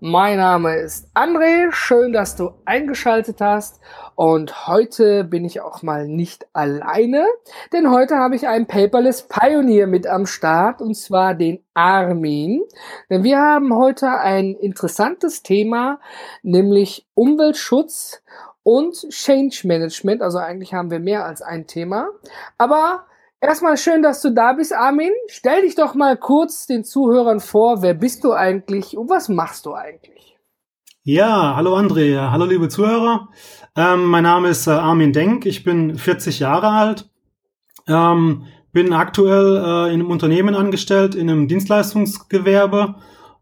Mein Name ist André, schön, dass du eingeschaltet hast und heute bin ich auch mal nicht alleine, denn heute habe ich einen Paperless Pioneer mit am Start und zwar den Armin. Denn wir haben heute ein interessantes Thema, nämlich Umweltschutz und Change Management. Also eigentlich haben wir mehr als ein Thema. Aber Erstmal schön, dass du da bist, Armin. Stell dich doch mal kurz den Zuhörern vor. Wer bist du eigentlich und was machst du eigentlich? Ja, hallo André, hallo liebe Zuhörer. Ähm, mein Name ist äh, Armin Denk, ich bin 40 Jahre alt, ähm, bin aktuell äh, in einem Unternehmen angestellt, in einem Dienstleistungsgewerbe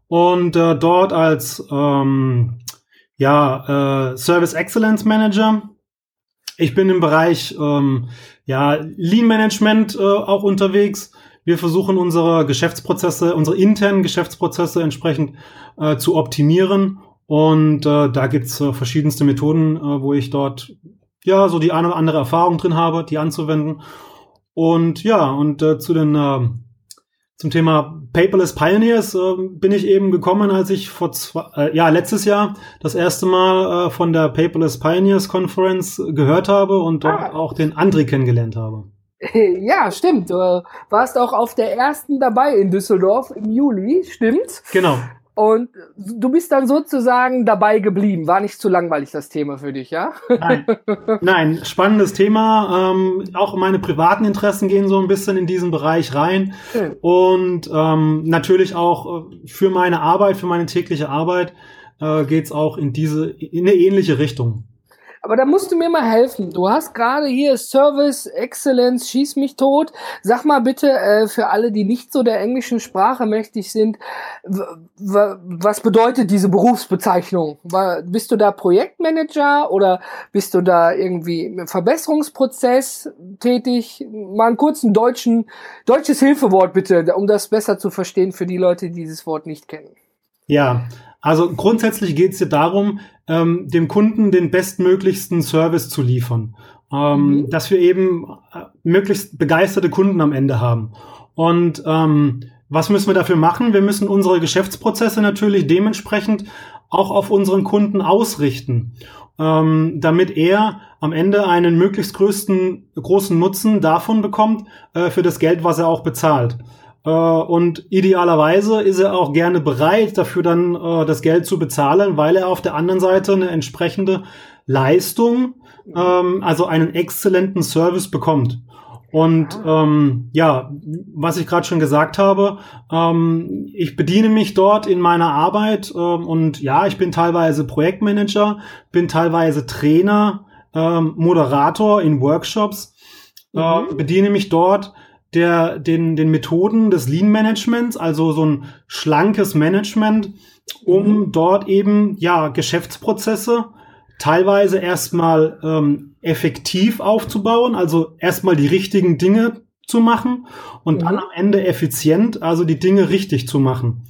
und äh, dort als ähm, ja, äh, Service Excellence Manager. Ich bin im Bereich ähm, ja, Lean Management äh, auch unterwegs. Wir versuchen unsere Geschäftsprozesse, unsere internen Geschäftsprozesse entsprechend äh, zu optimieren. Und äh, da gibt's äh, verschiedenste Methoden, äh, wo ich dort ja so die eine oder andere Erfahrung drin habe, die anzuwenden. Und ja, und äh, zu den äh, zum Thema Paperless Pioneers äh, bin ich eben gekommen, als ich vor zwei, äh, ja letztes Jahr das erste Mal äh, von der Paperless Pioneers Conference gehört habe und dort ah. auch den André kennengelernt habe. Ja, stimmt. Du warst auch auf der ersten dabei in Düsseldorf im Juli, stimmt? Genau. Und du bist dann sozusagen dabei geblieben. War nicht zu langweilig das Thema für dich, ja? Nein, Nein spannendes Thema. Ähm, auch meine privaten Interessen gehen so ein bisschen in diesen Bereich rein. Schön. Und ähm, natürlich auch äh, für meine Arbeit, für meine tägliche Arbeit äh, geht auch in diese, in eine ähnliche Richtung. Aber da musst du mir mal helfen. Du hast gerade hier Service, Excellence, schieß mich tot. Sag mal bitte äh, für alle, die nicht so der englischen Sprache mächtig sind, was bedeutet diese Berufsbezeichnung? War, bist du da Projektmanager oder bist du da irgendwie im Verbesserungsprozess tätig? Mal einen kurzen deutschen, deutsches Hilfewort bitte, um das besser zu verstehen für die Leute, die dieses Wort nicht kennen. Ja, also grundsätzlich geht es hier darum, ähm, dem Kunden den bestmöglichsten Service zu liefern. Ähm, mhm. Dass wir eben äh, möglichst begeisterte Kunden am Ende haben. Und ähm, was müssen wir dafür machen? Wir müssen unsere Geschäftsprozesse natürlich dementsprechend auch auf unseren Kunden ausrichten, ähm, damit er am Ende einen möglichst größten, großen Nutzen davon bekommt, äh, für das Geld, was er auch bezahlt. Äh, und idealerweise ist er auch gerne bereit, dafür dann äh, das Geld zu bezahlen, weil er auf der anderen Seite eine entsprechende Leistung, ähm, also einen exzellenten Service bekommt. Und ähm, ja, was ich gerade schon gesagt habe, ähm, ich bediene mich dort in meiner Arbeit ähm, und ja, ich bin teilweise Projektmanager, bin teilweise Trainer, ähm, Moderator in Workshops, äh, mhm. bediene mich dort der, den, den Methoden des Lean Managements, also so ein schlankes Management, um mhm. dort eben, ja, Geschäftsprozesse teilweise erstmal ähm, effektiv aufzubauen, also erstmal die richtigen Dinge zu machen und mhm. dann am Ende effizient, also die Dinge richtig zu machen.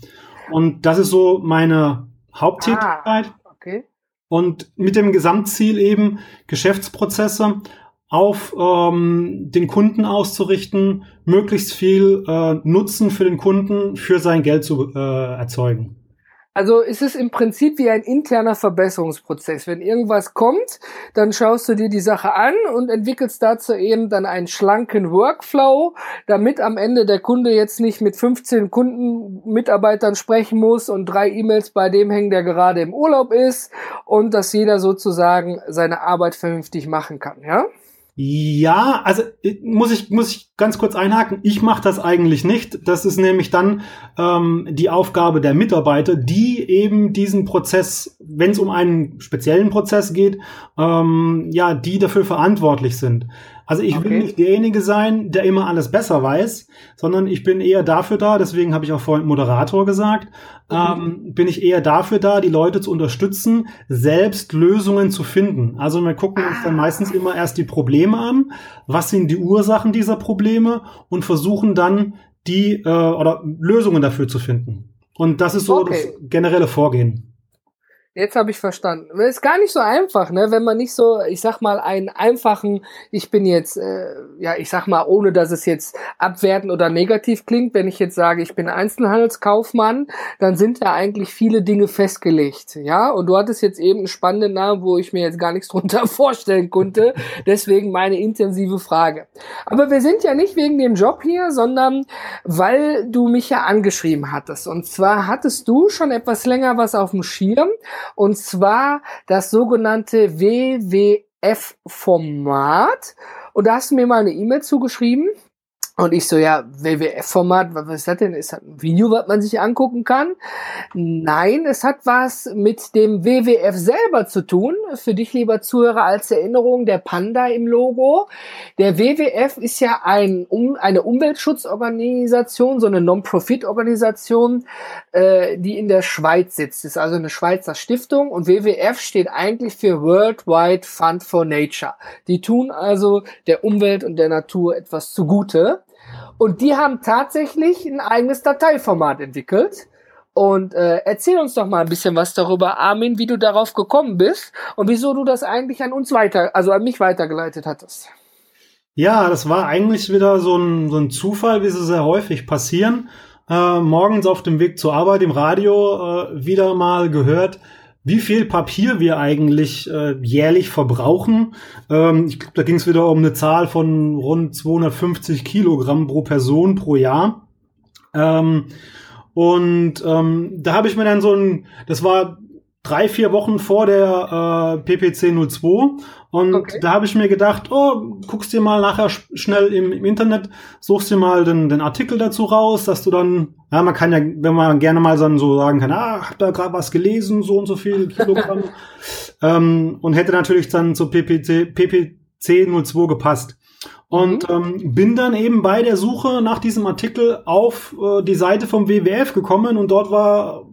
Und das ist so meine Haupttätigkeit. Ah, okay. Und mit dem Gesamtziel eben Geschäftsprozesse auf ähm, den Kunden auszurichten, möglichst viel äh, Nutzen für den Kunden für sein Geld zu äh, erzeugen. Also ist es im Prinzip wie ein interner Verbesserungsprozess. Wenn irgendwas kommt, dann schaust du dir die Sache an und entwickelst dazu eben dann einen schlanken Workflow, damit am Ende der Kunde jetzt nicht mit 15 Kundenmitarbeitern sprechen muss und drei E-Mails bei dem hängen, der gerade im Urlaub ist und dass jeder sozusagen seine Arbeit vernünftig machen kann, ja? Ja, also äh, muss ich muss ich ganz kurz einhaken. Ich mache das eigentlich nicht. Das ist nämlich dann ähm, die Aufgabe der Mitarbeiter, die eben diesen Prozess, wenn es um einen speziellen Prozess geht, ähm, ja, die dafür verantwortlich sind. Also ich okay. will nicht derjenige sein, der immer alles besser weiß, sondern ich bin eher dafür da, deswegen habe ich auch vorhin Moderator gesagt, mhm. ähm, bin ich eher dafür da, die Leute zu unterstützen, selbst Lösungen zu finden. Also wir gucken uns dann meistens immer erst die Probleme an, was sind die Ursachen dieser Probleme und versuchen dann die äh, oder Lösungen dafür zu finden. Und das ist so okay. das generelle Vorgehen. Jetzt habe ich verstanden. Ist gar nicht so einfach, ne? Wenn man nicht so, ich sag mal, einen einfachen, ich bin jetzt, äh, ja, ich sag mal, ohne dass es jetzt abwertend oder negativ klingt, wenn ich jetzt sage, ich bin Einzelhandelskaufmann, dann sind da eigentlich viele Dinge festgelegt, ja. Und du hattest jetzt eben einen spannenden Namen, wo ich mir jetzt gar nichts drunter vorstellen konnte. Deswegen meine intensive Frage. Aber wir sind ja nicht wegen dem Job hier, sondern weil du mich ja angeschrieben hattest. Und zwar hattest du schon etwas länger was auf dem Schirm und zwar das sogenannte WWF-Format. Und da hast du mir mal eine E-Mail zugeschrieben. Und ich so, ja, WWF-Format, was ist das denn? Ist das ein Video, was man sich angucken kann? Nein, es hat was mit dem WWF selber zu tun. Für dich, lieber Zuhörer, als Erinnerung, der Panda im Logo. Der WWF ist ja ein, um, eine Umweltschutzorganisation, so eine Non-Profit-Organisation, äh, die in der Schweiz sitzt. Ist also eine Schweizer Stiftung und WWF steht eigentlich für Worldwide Fund for Nature. Die tun also der Umwelt und der Natur etwas zugute. Und die haben tatsächlich ein eigenes Dateiformat entwickelt. Und äh, erzähl uns doch mal ein bisschen was darüber, Armin, wie du darauf gekommen bist und wieso du das eigentlich an uns weiter, also an mich weitergeleitet hattest. Ja, das war eigentlich wieder so ein, so ein Zufall, wie sie sehr häufig passieren. Äh, morgens auf dem Weg zur Arbeit im Radio äh, wieder mal gehört, wie viel Papier wir eigentlich äh, jährlich verbrauchen. Ähm, ich glaube, da ging es wieder um eine Zahl von rund 250 Kilogramm pro Person pro Jahr. Ähm, und ähm, da habe ich mir dann so ein, das war drei, vier Wochen vor der äh, PPC 02 und okay. da habe ich mir gedacht, oh, guckst dir mal nachher schnell im, im, Internet, suchst dir mal den, den Artikel dazu raus, dass du dann, ja, man kann ja, wenn man gerne mal dann so sagen kann, ah, hab da gerade was gelesen, so und so viel Kilogramm, ähm, und hätte natürlich dann zur PPC, PPC 02 gepasst. Und mhm. ähm, bin dann eben bei der Suche nach diesem Artikel auf äh, die Seite vom WWF gekommen und dort war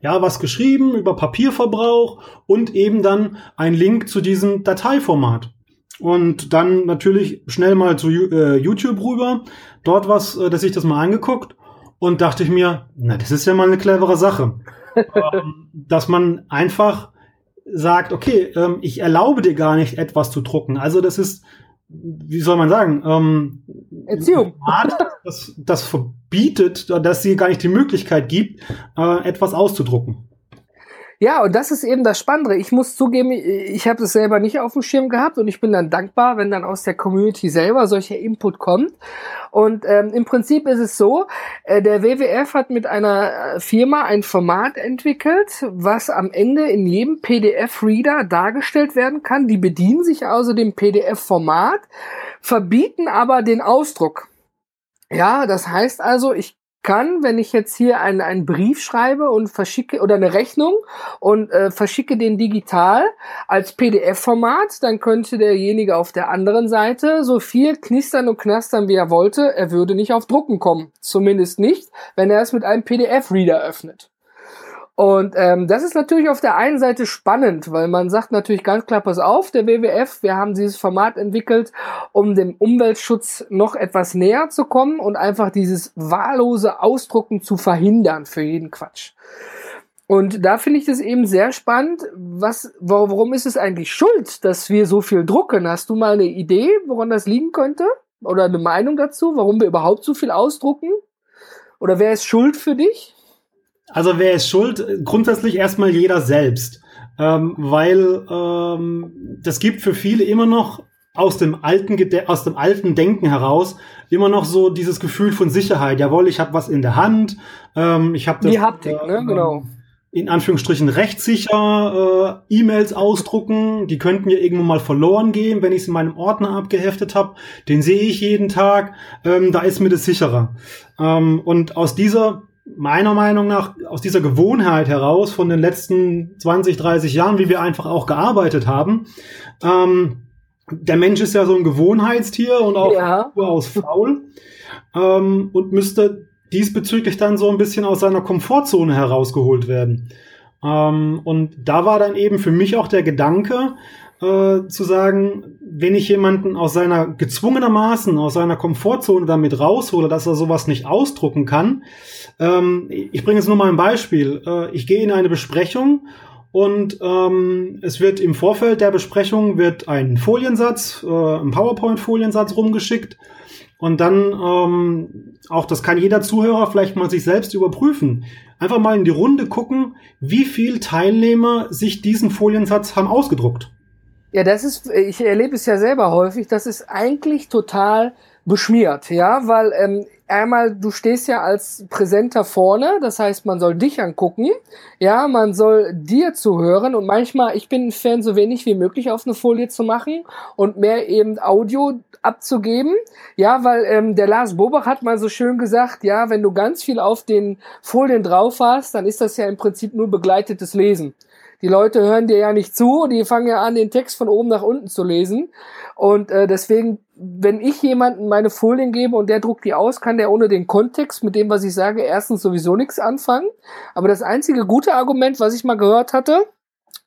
ja, was geschrieben über Papierverbrauch und eben dann ein Link zu diesem Dateiformat. Und dann natürlich schnell mal zu äh, YouTube rüber, dort was, äh, dass ich das mal angeguckt und dachte ich mir, na, das ist ja mal eine clevere Sache. ähm, dass man einfach sagt, okay, ähm, ich erlaube dir gar nicht etwas zu drucken. Also das ist, wie soll man sagen, ähm, Erziehung. Das, das verbietet, dass sie gar nicht die Möglichkeit gibt, äh, etwas auszudrucken. Ja, und das ist eben das Spannende. Ich muss zugeben, ich habe es selber nicht auf dem Schirm gehabt und ich bin dann dankbar, wenn dann aus der Community selber solcher Input kommt. Und ähm, im Prinzip ist es so, äh, der WWF hat mit einer äh, Firma ein Format entwickelt, was am Ende in jedem PDF-Reader dargestellt werden kann. Die bedienen sich also dem PDF-Format, verbieten aber den Ausdruck. Ja, das heißt also, ich kann, wenn ich jetzt hier einen, einen Brief schreibe und verschicke oder eine Rechnung und äh, verschicke den digital als PDF-Format, dann könnte derjenige auf der anderen Seite so viel knistern und knastern, wie er wollte. Er würde nicht auf Drucken kommen. Zumindest nicht, wenn er es mit einem PDF-Reader öffnet. Und ähm, das ist natürlich auf der einen Seite spannend, weil man sagt natürlich ganz klar, pass auf, der WWF, wir haben dieses Format entwickelt, um dem Umweltschutz noch etwas näher zu kommen und einfach dieses wahllose Ausdrucken zu verhindern für jeden Quatsch. Und da finde ich das eben sehr spannend. Was, warum ist es eigentlich schuld, dass wir so viel drucken? Hast du mal eine Idee, woran das liegen könnte? Oder eine Meinung dazu, warum wir überhaupt so viel ausdrucken? Oder wer ist schuld für dich? Also wer ist schuld? Grundsätzlich erstmal jeder selbst. Ähm, weil ähm, das gibt für viele immer noch aus dem alten aus dem alten Denken heraus immer noch so dieses Gefühl von Sicherheit. Jawohl, ich habe was in der Hand. Ähm, ich habe das. Die Haptik, äh, ne? Genau. In Anführungsstrichen rechtssicher äh, E-Mails ausdrucken. Die könnten ja irgendwo mal verloren gehen, wenn ich es in meinem Ordner abgeheftet habe. Den sehe ich jeden Tag. Ähm, da ist mir das sicherer. Ähm, und aus dieser meiner Meinung nach aus dieser Gewohnheit heraus von den letzten 20, 30 Jahren, wie wir einfach auch gearbeitet haben, ähm, der Mensch ist ja so ein Gewohnheitstier und auch ja. aus faul ähm, und müsste diesbezüglich dann so ein bisschen aus seiner Komfortzone herausgeholt werden. Ähm, und da war dann eben für mich auch der Gedanke, äh, zu sagen, wenn ich jemanden aus seiner gezwungenermaßen, aus seiner Komfortzone damit raushole, dass er sowas nicht ausdrucken kann. Ähm, ich bringe jetzt nur mal ein Beispiel. Äh, ich gehe in eine Besprechung und ähm, es wird im Vorfeld der Besprechung wird ein Foliensatz, äh, ein PowerPoint-Foliensatz rumgeschickt. Und dann, ähm, auch das kann jeder Zuhörer vielleicht mal sich selbst überprüfen. Einfach mal in die Runde gucken, wie viel Teilnehmer sich diesen Foliensatz haben ausgedruckt. Ja, das ist, ich erlebe es ja selber häufig, das ist eigentlich total beschmiert, ja, weil ähm, einmal, du stehst ja als Präsenter vorne, das heißt, man soll dich angucken, ja, man soll dir zuhören und manchmal, ich bin ein Fan, so wenig wie möglich auf eine Folie zu machen und mehr eben Audio abzugeben, ja, weil ähm, der Lars Bobach hat mal so schön gesagt, ja, wenn du ganz viel auf den Folien drauf hast, dann ist das ja im Prinzip nur begleitetes Lesen. Die Leute hören dir ja nicht zu, die fangen ja an, den Text von oben nach unten zu lesen. Und äh, deswegen, wenn ich jemanden meine Folien gebe und der druckt die aus, kann der ohne den Kontext mit dem, was ich sage, erstens sowieso nichts anfangen. Aber das einzige gute Argument, was ich mal gehört hatte,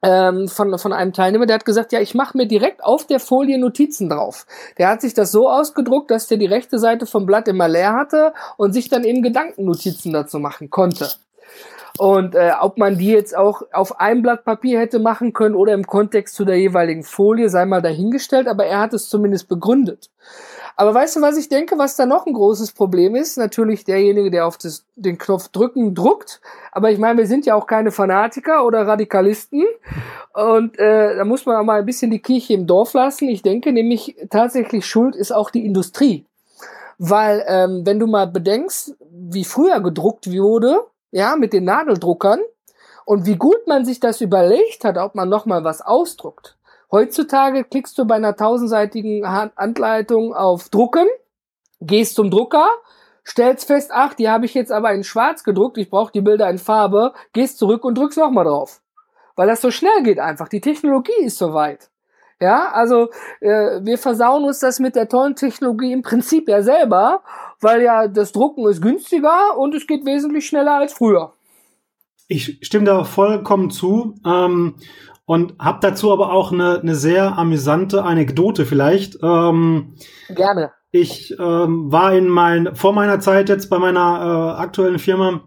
ähm, von, von einem Teilnehmer, der hat gesagt, ja, ich mache mir direkt auf der Folie Notizen drauf. Der hat sich das so ausgedruckt, dass der die rechte Seite vom Blatt immer leer hatte und sich dann eben Gedankennotizen dazu machen konnte. Und äh, ob man die jetzt auch auf einem Blatt Papier hätte machen können oder im Kontext zu der jeweiligen Folie, sei mal dahingestellt, aber er hat es zumindest begründet. Aber weißt du, was ich denke, was da noch ein großes Problem ist? Natürlich derjenige, der auf das, den Knopf drücken druckt. Aber ich meine, wir sind ja auch keine Fanatiker oder Radikalisten. Und äh, da muss man auch mal ein bisschen die Kirche im Dorf lassen. Ich denke nämlich tatsächlich Schuld ist auch die Industrie. Weil ähm, wenn du mal bedenkst, wie früher gedruckt wurde, ja, mit den Nadeldruckern und wie gut man sich das überlegt hat, ob man nochmal was ausdruckt. Heutzutage klickst du bei einer tausendseitigen Anleitung auf Drucken, gehst zum Drucker, stellst fest, ach, die habe ich jetzt aber in schwarz gedruckt, ich brauche die Bilder in Farbe, gehst zurück und drückst nochmal drauf. Weil das so schnell geht einfach. Die Technologie ist so weit. Ja, also äh, wir versauen uns das mit der tollen Technologie im Prinzip ja selber, weil ja das Drucken ist günstiger und es geht wesentlich schneller als früher. Ich stimme da vollkommen zu ähm, und habe dazu aber auch eine, eine sehr amüsante Anekdote vielleicht. Ähm, Gerne. Ich ähm, war in mein vor meiner Zeit jetzt bei meiner äh, aktuellen Firma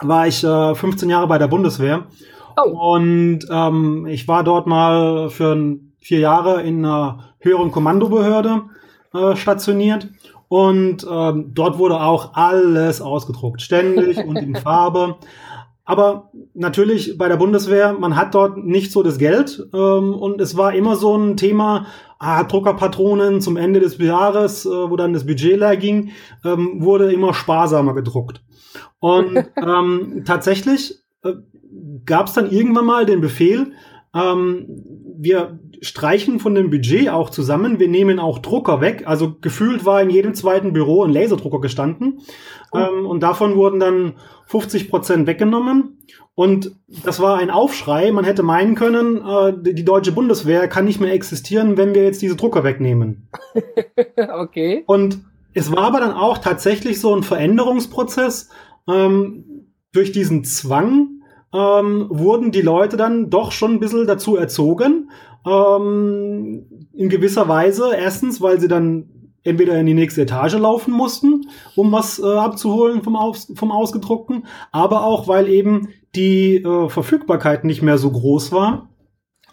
war ich äh, 15 Jahre bei der Bundeswehr oh. und ähm, ich war dort mal für ein vier Jahre in einer höheren Kommandobehörde äh, stationiert. Und ähm, dort wurde auch alles ausgedruckt, ständig und in Farbe. Aber natürlich bei der Bundeswehr, man hat dort nicht so das Geld ähm, und es war immer so ein Thema, ah, Druckerpatronen zum Ende des Jahres, äh, wo dann das Budget leer ging, ähm, wurde immer sparsamer gedruckt. Und ähm, tatsächlich äh, gab es dann irgendwann mal den Befehl, ähm, wir streichen von dem Budget auch zusammen. Wir nehmen auch Drucker weg. Also gefühlt war in jedem zweiten Büro ein Laserdrucker gestanden. Oh. Ähm, und davon wurden dann 50 Prozent weggenommen. Und das war ein Aufschrei. Man hätte meinen können, äh, die deutsche Bundeswehr kann nicht mehr existieren, wenn wir jetzt diese Drucker wegnehmen. okay. Und es war aber dann auch tatsächlich so ein Veränderungsprozess ähm, durch diesen Zwang, ähm, wurden die Leute dann doch schon ein bisschen dazu erzogen. Ähm, in gewisser Weise. Erstens, weil sie dann entweder in die nächste Etage laufen mussten, um was äh, abzuholen vom, Aus vom Ausgedruckten, aber auch, weil eben die äh, Verfügbarkeit nicht mehr so groß war,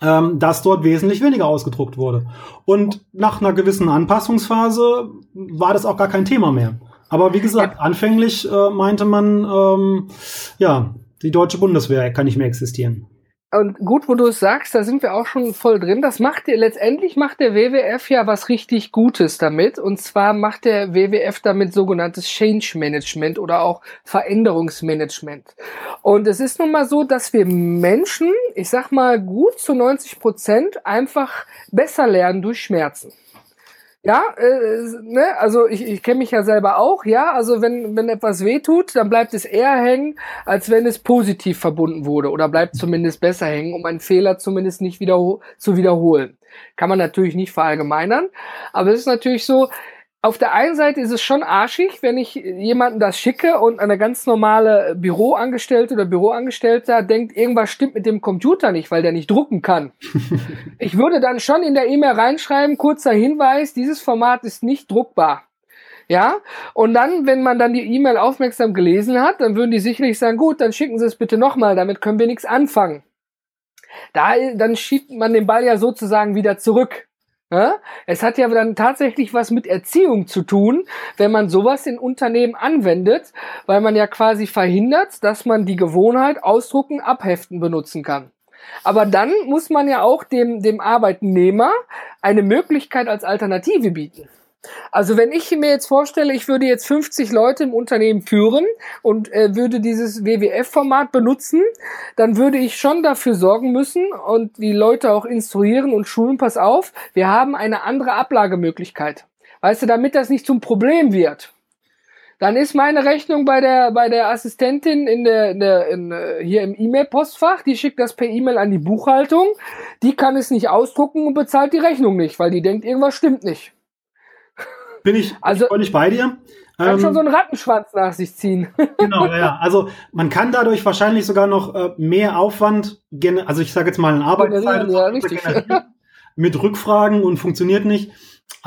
ähm, dass dort wesentlich weniger ausgedruckt wurde. Und nach einer gewissen Anpassungsphase war das auch gar kein Thema mehr. Aber wie gesagt, anfänglich äh, meinte man, ähm, ja, die deutsche Bundeswehr kann nicht mehr existieren. Und gut, wo du es sagst, da sind wir auch schon voll drin. Das macht der, letztendlich macht der WWF ja was richtig Gutes damit. Und zwar macht der WWF damit sogenanntes Change Management oder auch Veränderungsmanagement. Und es ist nun mal so, dass wir Menschen, ich sag mal gut zu 90 Prozent, einfach besser lernen durch Schmerzen. Ja, äh, ne, also ich, ich kenne mich ja selber auch, ja. Also wenn, wenn etwas wehtut, dann bleibt es eher hängen, als wenn es positiv verbunden wurde oder bleibt zumindest besser hängen, um einen Fehler zumindest nicht wieder zu wiederholen. Kann man natürlich nicht verallgemeinern, aber es ist natürlich so, auf der einen Seite ist es schon arschig, wenn ich jemanden das schicke und eine ganz normale Büroangestellte oder Büroangestellter denkt, irgendwas stimmt mit dem Computer nicht, weil der nicht drucken kann. ich würde dann schon in der E-Mail reinschreiben, kurzer Hinweis, dieses Format ist nicht druckbar. Ja, und dann, wenn man dann die E-Mail aufmerksam gelesen hat, dann würden die sicherlich sagen, gut, dann schicken Sie es bitte nochmal, damit können wir nichts anfangen. Da, dann schiebt man den Ball ja sozusagen wieder zurück. Ja? Es hat ja dann tatsächlich was mit Erziehung zu tun, wenn man sowas in Unternehmen anwendet, weil man ja quasi verhindert, dass man die Gewohnheit ausdrucken, abheften benutzen kann. Aber dann muss man ja auch dem, dem Arbeitnehmer eine Möglichkeit als Alternative bieten. Also wenn ich mir jetzt vorstelle, ich würde jetzt 50 Leute im Unternehmen führen und äh, würde dieses WWF-Format benutzen, dann würde ich schon dafür sorgen müssen und die Leute auch instruieren und schulen, pass auf, wir haben eine andere Ablagemöglichkeit. Weißt du, damit das nicht zum Problem wird. Dann ist meine Rechnung bei der bei der Assistentin in der, in der in, äh, hier im E-Mail-Postfach. Die schickt das per E-Mail an die Buchhaltung. Die kann es nicht ausdrucken und bezahlt die Rechnung nicht, weil die denkt, irgendwas stimmt nicht. Bin ich also, völlig bei dir. Kann ähm, schon so einen Rattenschwanz nach sich ziehen. genau, ja, ja. Also man kann dadurch wahrscheinlich sogar noch äh, mehr Aufwand, also ich sage jetzt mal einen Arbeitszeit ja, mit Rückfragen und funktioniert nicht.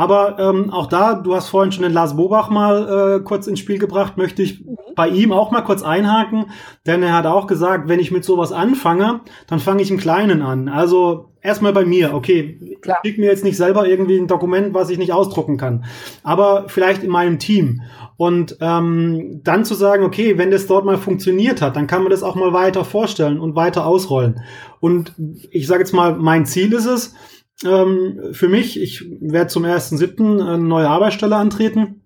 Aber ähm, auch da, du hast vorhin schon den Lars Bobach mal äh, kurz ins Spiel gebracht, möchte ich mhm. bei ihm auch mal kurz einhaken, denn er hat auch gesagt, wenn ich mit sowas anfange, dann fange ich im Kleinen an. Also erstmal bei mir, okay, Klar. schick mir jetzt nicht selber irgendwie ein Dokument, was ich nicht ausdrucken kann, aber vielleicht in meinem Team. Und ähm, dann zu sagen, okay, wenn das dort mal funktioniert hat, dann kann man das auch mal weiter vorstellen und weiter ausrollen. Und ich sage jetzt mal, mein Ziel ist es, ähm, für mich, ich werde zum 1.7. eine neue Arbeitsstelle antreten.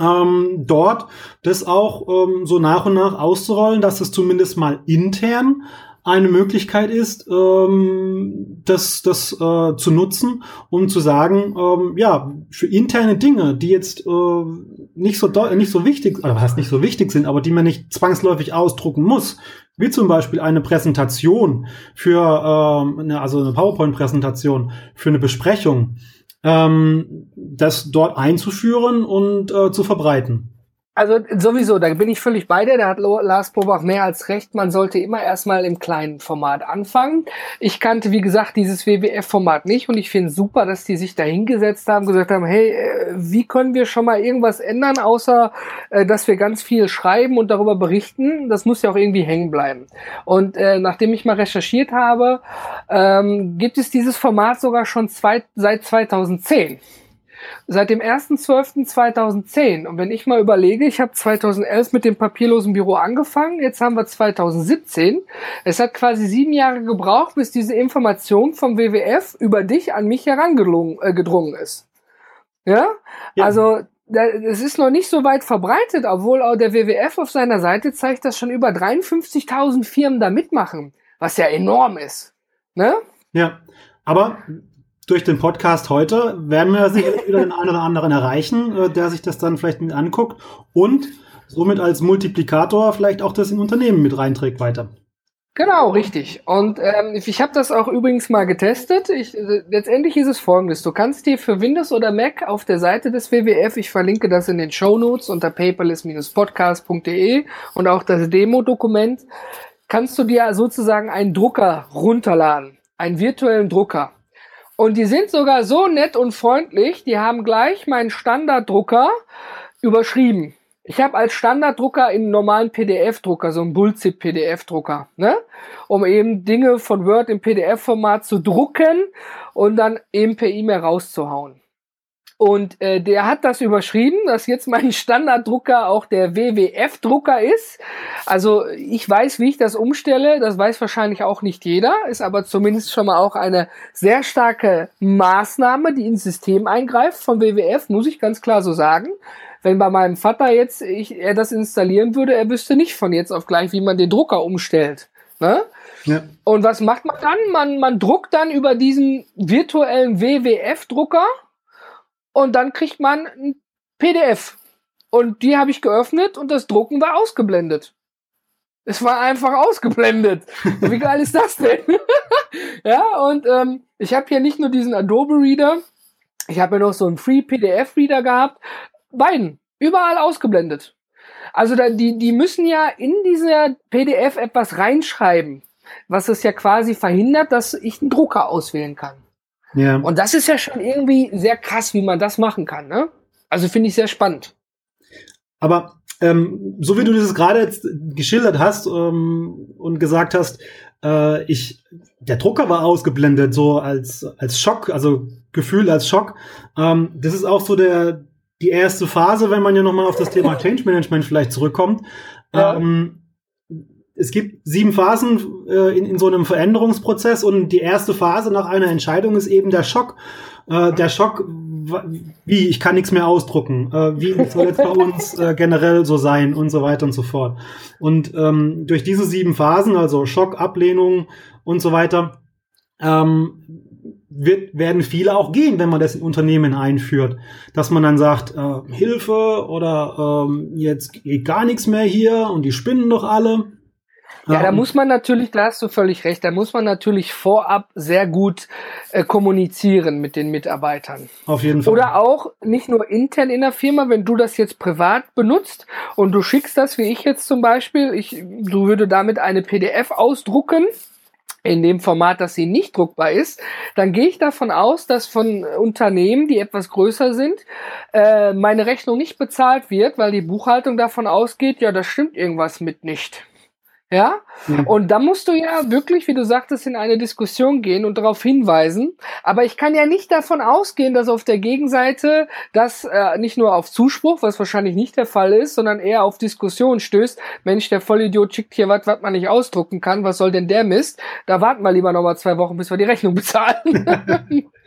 Ähm, dort das auch ähm, so nach und nach auszurollen, dass es zumindest mal intern eine Möglichkeit ist, ähm, das, das äh, zu nutzen, um zu sagen, ähm, ja, für interne Dinge, die jetzt äh, nicht so nicht so wichtig, oder was nicht so wichtig sind, aber die man nicht zwangsläufig ausdrucken muss, wie zum Beispiel eine Präsentation für, ähm, eine, also eine PowerPoint-Präsentation für eine Besprechung, ähm, das dort einzuführen und äh, zu verbreiten. Also sowieso, da bin ich völlig bei dir. Da hat Lars Bobach mehr als recht. Man sollte immer erstmal im kleinen Format anfangen. Ich kannte, wie gesagt, dieses WWF-Format nicht und ich finde super, dass die sich da hingesetzt haben, gesagt haben, hey, äh, wie können wir schon mal irgendwas ändern, außer äh, dass wir ganz viel schreiben und darüber berichten. Das muss ja auch irgendwie hängen bleiben. Und äh, nachdem ich mal recherchiert habe, ähm, gibt es dieses Format sogar schon zwei, seit 2010 seit dem 1.12.2010. Und wenn ich mal überlege, ich habe 2011 mit dem papierlosen Büro angefangen, jetzt haben wir 2017. Es hat quasi sieben Jahre gebraucht, bis diese Information vom WWF über dich an mich herangedrungen äh, ist. Ja? ja. Also es ist noch nicht so weit verbreitet, obwohl auch der WWF auf seiner Seite zeigt, dass schon über 53.000 Firmen da mitmachen, was ja enorm ist. Ne? Ja, aber durch den Podcast heute werden wir sicherlich wieder den einen oder anderen erreichen, äh, der sich das dann vielleicht mit anguckt und somit als Multiplikator vielleicht auch das in Unternehmen mit reinträgt weiter. Genau, richtig. Und ähm, ich habe das auch übrigens mal getestet. Ich, äh, letztendlich ist es folgendes. Du kannst dir für Windows oder Mac auf der Seite des WWF, ich verlinke das in den Show Notes unter paperless-podcast.de und auch das Demo-Dokument, kannst du dir sozusagen einen Drucker runterladen. Einen virtuellen Drucker. Und die sind sogar so nett und freundlich, die haben gleich meinen Standarddrucker überschrieben. Ich habe als Standarddrucker in normalen PDF-Drucker, so einen Bullzip-PDF-Drucker, ne? um eben Dinge von Word im PDF-Format zu drucken und dann eben per E-Mail rauszuhauen. Und äh, der hat das überschrieben, dass jetzt mein Standarddrucker auch der WWF-Drucker ist. Also ich weiß, wie ich das umstelle. Das weiß wahrscheinlich auch nicht jeder. Ist aber zumindest schon mal auch eine sehr starke Maßnahme, die ins System eingreift von WWF, muss ich ganz klar so sagen. Wenn bei meinem Vater jetzt ich, er das installieren würde, er wüsste nicht von jetzt auf gleich, wie man den Drucker umstellt. Ne? Ja. Und was macht man dann? Man, man druckt dann über diesen virtuellen WWF-Drucker und dann kriegt man ein PDF. Und die habe ich geöffnet und das Drucken war ausgeblendet. Es war einfach ausgeblendet. Wie geil ist das denn? ja, und ähm, ich habe hier nicht nur diesen Adobe Reader, ich habe ja noch so einen Free PDF Reader gehabt. Beiden. Überall ausgeblendet. Also da, die, die müssen ja in dieser PDF etwas reinschreiben, was es ja quasi verhindert, dass ich einen Drucker auswählen kann. Ja. Und das ist ja schon irgendwie sehr krass, wie man das machen kann. Ne? Also finde ich sehr spannend. Aber ähm, so wie du das gerade jetzt geschildert hast ähm, und gesagt hast, äh, ich, der Drucker war ausgeblendet, so als, als Schock, also Gefühl als Schock. Ähm, das ist auch so der, die erste Phase, wenn man ja nochmal auf das Thema Change Management vielleicht zurückkommt. Ja. Ähm, es gibt sieben Phasen äh, in, in so einem Veränderungsprozess und die erste Phase nach einer Entscheidung ist eben der Schock. Äh, der Schock, wie, ich kann nichts mehr ausdrucken, äh, wie soll jetzt bei uns äh, generell so sein und so weiter und so fort. Und ähm, durch diese sieben Phasen, also Schock, Ablehnung und so weiter, ähm, wird, werden viele auch gehen, wenn man das in Unternehmen einführt. Dass man dann sagt, äh, Hilfe oder ähm, jetzt geht gar nichts mehr hier und die spinnen doch alle. Ja, da muss man natürlich, da hast du völlig recht, da muss man natürlich vorab sehr gut äh, kommunizieren mit den Mitarbeitern. Auf jeden Fall. Oder auch nicht nur intern in der Firma, wenn du das jetzt privat benutzt und du schickst das, wie ich jetzt zum Beispiel, ich, du würde damit eine PDF ausdrucken in dem Format, dass sie nicht druckbar ist, dann gehe ich davon aus, dass von Unternehmen, die etwas größer sind, äh, meine Rechnung nicht bezahlt wird, weil die Buchhaltung davon ausgeht, ja, da stimmt irgendwas mit nicht. Ja? ja? Und da musst du ja wirklich, wie du sagtest, in eine Diskussion gehen und darauf hinweisen. Aber ich kann ja nicht davon ausgehen, dass auf der Gegenseite das äh, nicht nur auf Zuspruch, was wahrscheinlich nicht der Fall ist, sondern eher auf Diskussion stößt. Mensch, der Vollidiot schickt hier was, was man nicht ausdrucken kann. Was soll denn der Mist? Da warten wir lieber noch mal zwei Wochen, bis wir die Rechnung bezahlen.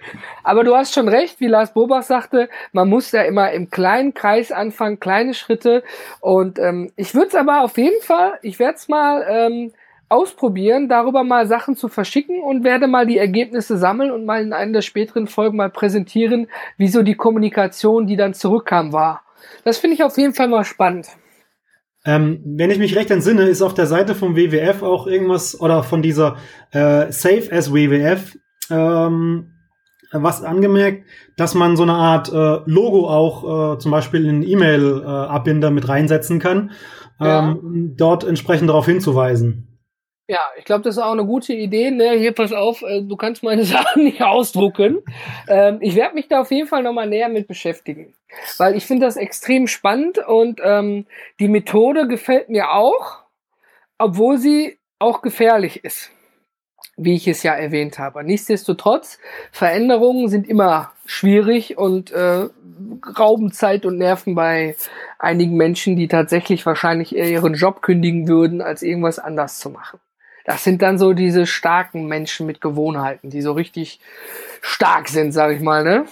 Aber du hast schon recht, wie Lars Bobach sagte, man muss ja immer im kleinen Kreis anfangen, kleine Schritte. Und ähm, ich würde es aber auf jeden Fall, ich werde es mal ähm, ausprobieren, darüber mal Sachen zu verschicken und werde mal die Ergebnisse sammeln und mal in einer der späteren Folgen mal präsentieren, wieso die Kommunikation, die dann zurückkam, war. Das finde ich auf jeden Fall mal spannend. Ähm, wenn ich mich recht entsinne, ist auf der Seite vom WWF auch irgendwas oder von dieser äh, Safe as WWF ähm, was angemerkt, dass man so eine Art äh, Logo auch äh, zum Beispiel in E-Mail-Abbinder äh, mit reinsetzen kann, ja. ähm, dort entsprechend darauf hinzuweisen. Ja, ich glaube, das ist auch eine gute Idee. Ne? Hier, pass auf, äh, du kannst meine Sachen nicht ausdrucken. Ähm, ich werde mich da auf jeden Fall nochmal näher mit beschäftigen, weil ich finde das extrem spannend und ähm, die Methode gefällt mir auch, obwohl sie auch gefährlich ist wie ich es ja erwähnt habe. Nichtsdestotrotz, Veränderungen sind immer schwierig und äh, rauben Zeit und Nerven bei einigen Menschen, die tatsächlich wahrscheinlich eher ihren Job kündigen würden, als irgendwas anders zu machen. Das sind dann so diese starken Menschen mit Gewohnheiten, die so richtig stark sind, sag ich mal, ne?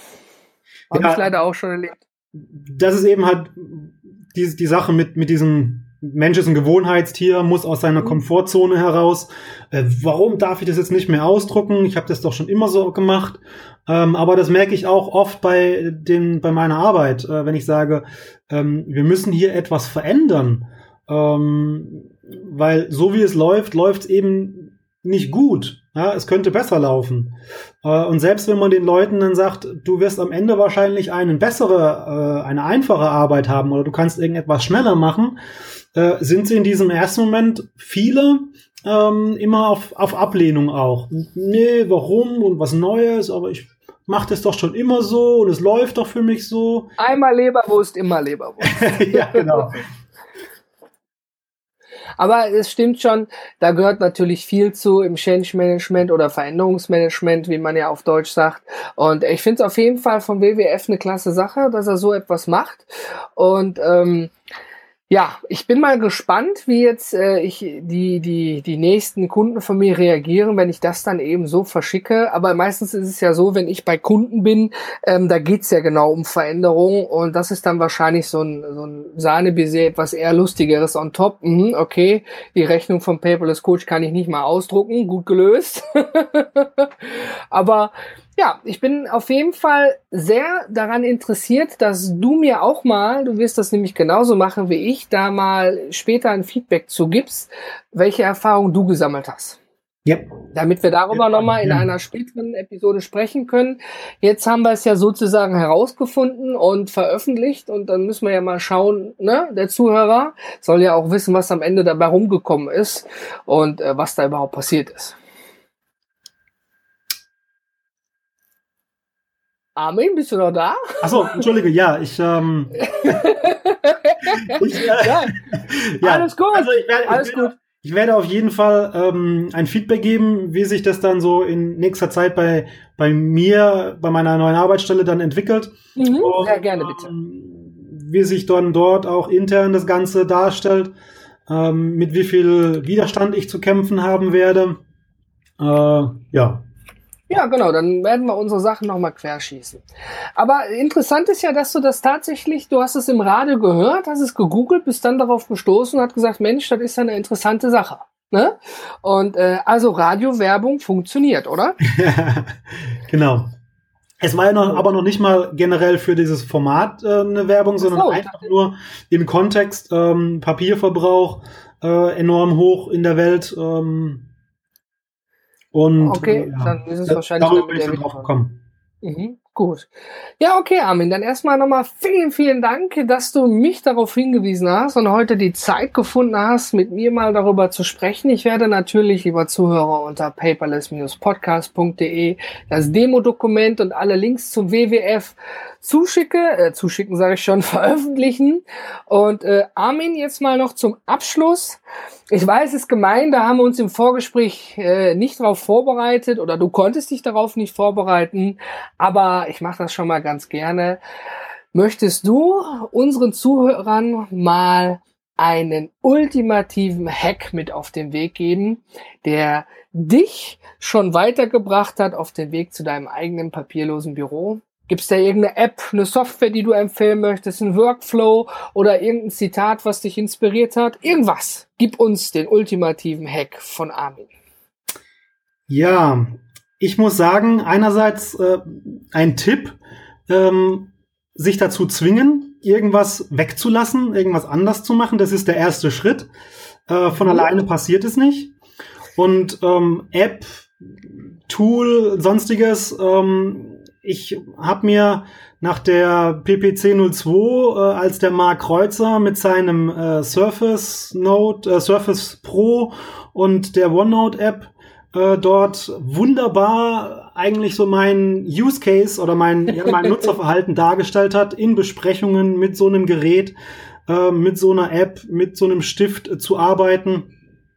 Habe ja, ich leider auch schon erlebt. Das ist eben halt die, die Sache mit, mit diesem Mensch ist ein Gewohnheitstier, muss aus seiner mhm. Komfortzone heraus. Äh, warum darf ich das jetzt nicht mehr ausdrucken? Ich habe das doch schon immer so gemacht. Ähm, aber das merke ich auch oft bei den bei meiner Arbeit, äh, wenn ich sage, ähm, wir müssen hier etwas verändern, ähm, weil so wie es läuft, läuft es eben nicht gut. Ja, es könnte besser laufen. Äh, und selbst wenn man den Leuten dann sagt, du wirst am Ende wahrscheinlich eine bessere, äh, eine einfache Arbeit haben oder du kannst irgendetwas schneller machen, äh, sind sie in diesem ersten Moment viele ähm, immer auf, auf Ablehnung auch. Nee, warum und was Neues, aber ich mache das doch schon immer so und es läuft doch für mich so. Einmal Leberwurst, immer Leberwurst. ja, genau. Aber es stimmt schon, da gehört natürlich viel zu im Change Management oder Veränderungsmanagement, wie man ja auf Deutsch sagt. Und ich finde es auf jeden Fall vom WWF eine klasse Sache, dass er so etwas macht. Und ähm, ja, ich bin mal gespannt, wie jetzt äh, ich die, die, die nächsten Kunden von mir reagieren, wenn ich das dann eben so verschicke. Aber meistens ist es ja so, wenn ich bei Kunden bin, ähm, da geht's ja genau um Veränderung und das ist dann wahrscheinlich so ein, so ein Sahnebaiser, etwas eher Lustigeres on top. Mhm, okay, die Rechnung vom Paperless Coach kann ich nicht mal ausdrucken, gut gelöst. Aber ja, ich bin auf jeden Fall sehr daran interessiert, dass du mir auch mal, du wirst das nämlich genauso machen wie ich, da mal später ein Feedback zu gibst, welche Erfahrungen du gesammelt hast. Ja. Damit wir darüber ja, nochmal in einer späteren Episode sprechen können. Jetzt haben wir es ja sozusagen herausgefunden und veröffentlicht und dann müssen wir ja mal schauen, ne? Der Zuhörer soll ja auch wissen, was am Ende dabei rumgekommen ist und äh, was da überhaupt passiert ist. Armin, bist du noch da? Achso, entschuldige, ja, ich, ähm, ich äh, ja, ja, alles gut, also ich, ich, alles gut. Ich werde auf jeden Fall ähm, ein Feedback geben, wie sich das dann so in nächster Zeit bei, bei mir, bei meiner neuen Arbeitsstelle dann entwickelt. Mhm, Und, sehr gerne, bitte. Ähm, wie sich dann dort auch intern das Ganze darstellt, ähm, mit wie viel Widerstand ich zu kämpfen haben werde. Äh, ja, ja, genau, dann werden wir unsere Sachen nochmal querschießen. Aber interessant ist ja, dass du das tatsächlich, du hast es im Radio gehört, hast es gegoogelt, bist dann darauf gestoßen und hat gesagt, Mensch, das ist ja eine interessante Sache. Ne? Und äh, also Radiowerbung funktioniert, oder? genau. Es war ja noch, aber noch nicht mal generell für dieses Format äh, eine Werbung, sondern so, einfach nur im Kontext ähm, Papierverbrauch äh, enorm hoch in der Welt. Ähm, und okay, ja, dann ist es wahrscheinlich darüber bin ich dann drauf gekommen. Mhm, gut. Ja, okay, Armin, dann erstmal nochmal vielen, vielen Dank, dass du mich darauf hingewiesen hast und heute die Zeit gefunden hast, mit mir mal darüber zu sprechen. Ich werde natürlich, lieber Zuhörer, unter paperless-podcast.de das Demo-Dokument und alle Links zum WWF zuschicke, äh, zuschicken sage ich schon, veröffentlichen. Und äh, Armin, jetzt mal noch zum Abschluss. Ich weiß, es ist gemein, da haben wir uns im Vorgespräch äh, nicht darauf vorbereitet oder du konntest dich darauf nicht vorbereiten, aber ich mache das schon mal ganz gerne. Möchtest du unseren Zuhörern mal einen ultimativen Hack mit auf den Weg geben, der dich schon weitergebracht hat auf den Weg zu deinem eigenen papierlosen Büro? Gibt es da irgendeine App, eine Software, die du empfehlen möchtest, ein Workflow oder irgendein Zitat, was dich inspiriert hat? Irgendwas. Gib uns den ultimativen Hack von Armin. Ja, ich muss sagen, einerseits äh, ein Tipp, ähm, sich dazu zwingen, irgendwas wegzulassen, irgendwas anders zu machen. Das ist der erste Schritt. Äh, von mhm. alleine passiert es nicht. Und ähm, App, Tool, sonstiges, ähm, ich habe mir nach der PPC 02, äh, als der Mark Kreuzer mit seinem äh, Surface Note, äh, Surface Pro und der OneNote App äh, dort wunderbar eigentlich so mein Use Case oder mein, ja, mein Nutzerverhalten dargestellt hat in Besprechungen mit so einem Gerät, äh, mit so einer App, mit so einem Stift äh, zu arbeiten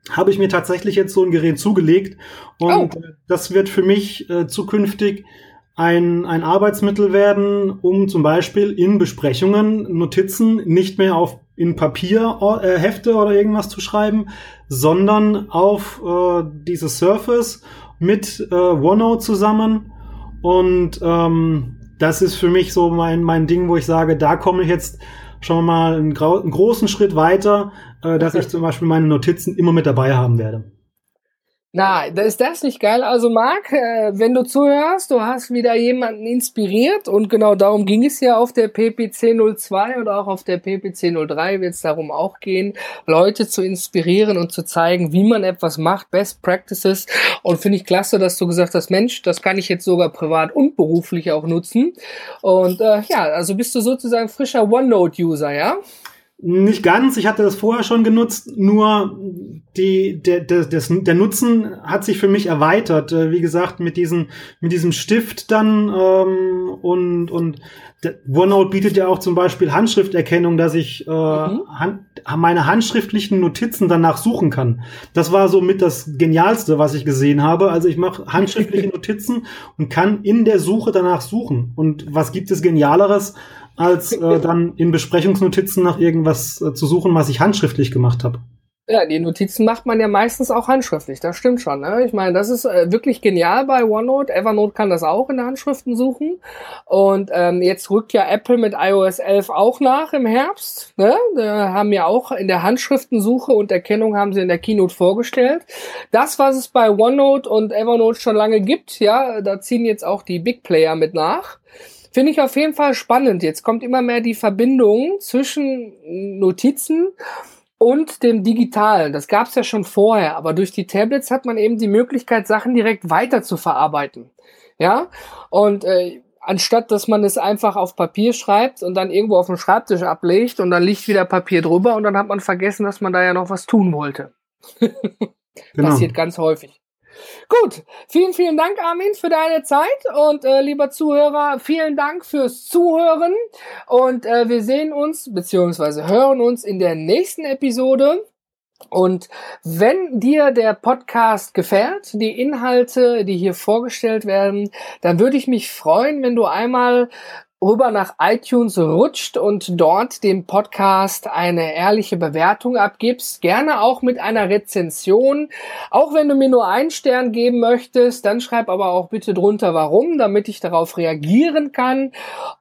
habe ich mir tatsächlich jetzt so ein Gerät zugelegt und oh. das wird für mich äh, zukünftig ein, ein Arbeitsmittel werden, um zum Beispiel in Besprechungen Notizen nicht mehr auf in Papierhefte äh, oder irgendwas zu schreiben, sondern auf äh, diese Surface mit äh, OneNote zusammen. Und ähm, das ist für mich so mein, mein Ding, wo ich sage, da komme ich jetzt schon mal einen, einen großen Schritt weiter, äh, dass ich zum Beispiel meine Notizen immer mit dabei haben werde. Na, ist das nicht geil? Also Marc, äh, wenn du zuhörst, du hast wieder jemanden inspiriert und genau darum ging es ja auf der PPC 02 oder auch auf der PPC 03 wird es darum auch gehen, Leute zu inspirieren und zu zeigen, wie man etwas macht, Best Practices und finde ich klasse, dass du gesagt hast, Mensch, das kann ich jetzt sogar privat und beruflich auch nutzen und äh, ja, also bist du sozusagen frischer OneNote-User, ja? Nicht ganz, ich hatte das vorher schon genutzt, nur die, der, der, des, der Nutzen hat sich für mich erweitert. Äh, wie gesagt, mit, diesen, mit diesem Stift dann ähm, und, und OneNote bietet ja auch zum Beispiel Handschrifterkennung, dass ich äh, mhm. hand, meine handschriftlichen Notizen danach suchen kann. Das war so mit das Genialste, was ich gesehen habe. Also ich mache handschriftliche Notizen und kann in der Suche danach suchen. Und was gibt es Genialeres? Als äh, dann in Besprechungsnotizen nach irgendwas äh, zu suchen, was ich handschriftlich gemacht habe. Ja, die Notizen macht man ja meistens auch handschriftlich, das stimmt schon. Ne? Ich meine, das ist äh, wirklich genial bei OneNote. Evernote kann das auch in der Handschriften suchen. Und ähm, jetzt rückt ja Apple mit iOS 11 auch nach im Herbst. Ne? Da haben ja auch in der Handschriftensuche und Erkennung haben sie in der Keynote vorgestellt. Das, was es bei OneNote und Evernote schon lange gibt, ja, da ziehen jetzt auch die Big Player mit nach. Finde ich auf jeden Fall spannend. Jetzt kommt immer mehr die Verbindung zwischen Notizen und dem Digitalen. Das gab es ja schon vorher, aber durch die Tablets hat man eben die Möglichkeit, Sachen direkt weiter zu verarbeiten. Ja, und äh, anstatt dass man es einfach auf Papier schreibt und dann irgendwo auf dem Schreibtisch ablegt und dann liegt wieder Papier drüber und dann hat man vergessen, dass man da ja noch was tun wollte. genau. Passiert ganz häufig. Gut, vielen, vielen Dank, Armin, für deine Zeit und äh, lieber Zuhörer, vielen Dank fürs Zuhören und äh, wir sehen uns beziehungsweise hören uns in der nächsten Episode. Und wenn dir der Podcast gefällt, die Inhalte, die hier vorgestellt werden, dann würde ich mich freuen, wenn du einmal rüber nach iTunes rutscht und dort dem Podcast eine ehrliche Bewertung abgibst. Gerne auch mit einer Rezension. Auch wenn du mir nur einen Stern geben möchtest, dann schreib aber auch bitte drunter warum, damit ich darauf reagieren kann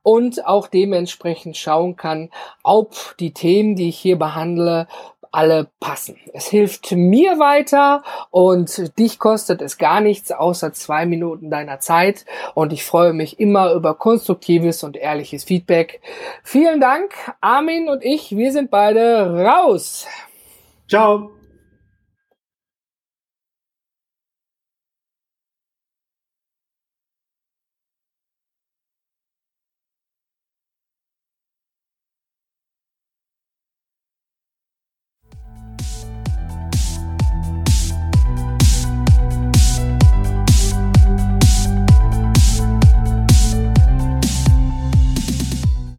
und auch dementsprechend schauen kann, ob die Themen, die ich hier behandle, alle passen. Es hilft mir weiter und dich kostet es gar nichts außer zwei Minuten deiner Zeit und ich freue mich immer über konstruktives und ehrliches Feedback. Vielen Dank, Armin und ich, wir sind beide raus. Ciao.